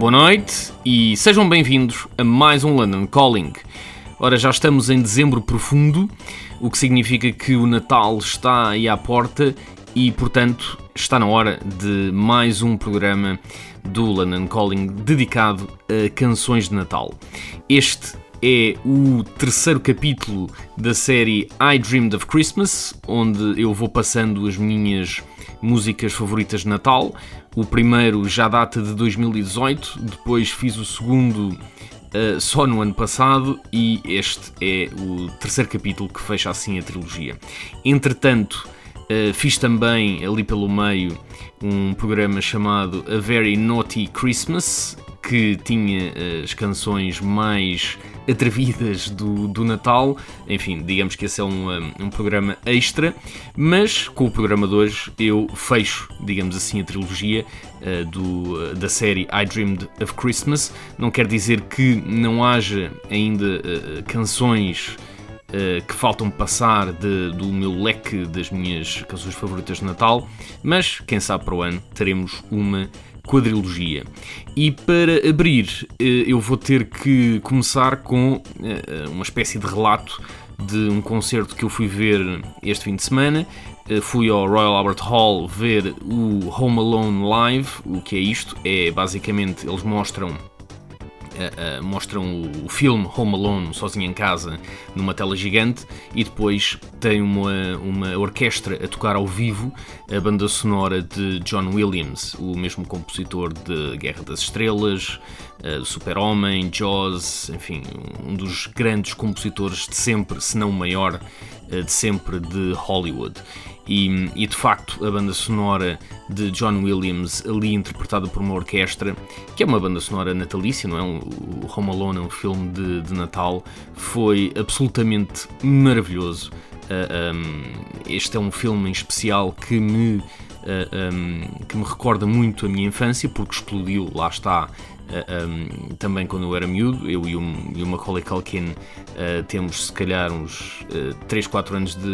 Boa noite e sejam bem-vindos a mais um London Calling. Ora, já estamos em dezembro profundo, o que significa que o Natal está aí à porta e, portanto, está na hora de mais um programa do London Calling dedicado a canções de Natal. Este é o terceiro capítulo da série I Dreamed of Christmas, onde eu vou passando as minhas músicas favoritas de Natal. O primeiro já data de 2018, depois fiz o segundo uh, só no ano passado e este é o terceiro capítulo que fecha assim a trilogia. Entretanto, uh, fiz também ali pelo meio um programa chamado A Very Naughty Christmas, que tinha uh, as canções mais atrevidas do, do Natal. Enfim, digamos que esse é um, um, um, programa extra, mas com o programa de hoje eu fecho, digamos assim, a trilogia uh, do, da série I Dreamed of Christmas. Não quer dizer que não haja ainda uh, canções. que faltam passar de, do meu leque das minhas canções favoritas de Natal, mas quem sabe para o ano teremos uma quadrilogia. E para abrir, eu vou ter que começar com uma espécie de relato de um concerto que eu fui ver este fim de semana. Fui ao Royal Albert Hall ver o Home Alone Live. O que é isto? É basicamente eles mostram Uh, uh, mostram o, o, filme Home Alone sozinho em casa numa tela gigante e depois tem uma, uma orquestra a tocar ao vivo a banda sonora de John Williams, o mesmo compositor de Guerra das Estrelas, uh, Super-Homem, Jaws, enfim, um dos grandes compositores de sempre, se não o maior de sempre de Hollywood. E, e, de facto a banda sonora de John Williams, ali interpretada por uma orquestra, que é uma banda sonora natalícia, não é? O Home Alone é um filme de, de Natal, foi absolutamente maravilhoso. Uh, um, este é um filme em especial que me, uh, um, que me recorda muito a minha infância, porque explodiu, lá está, um, também quando eu era miúdo, eu e o, e o Macaulay Culkin uh, temos se calhar uns uh, 3, 4 anos de,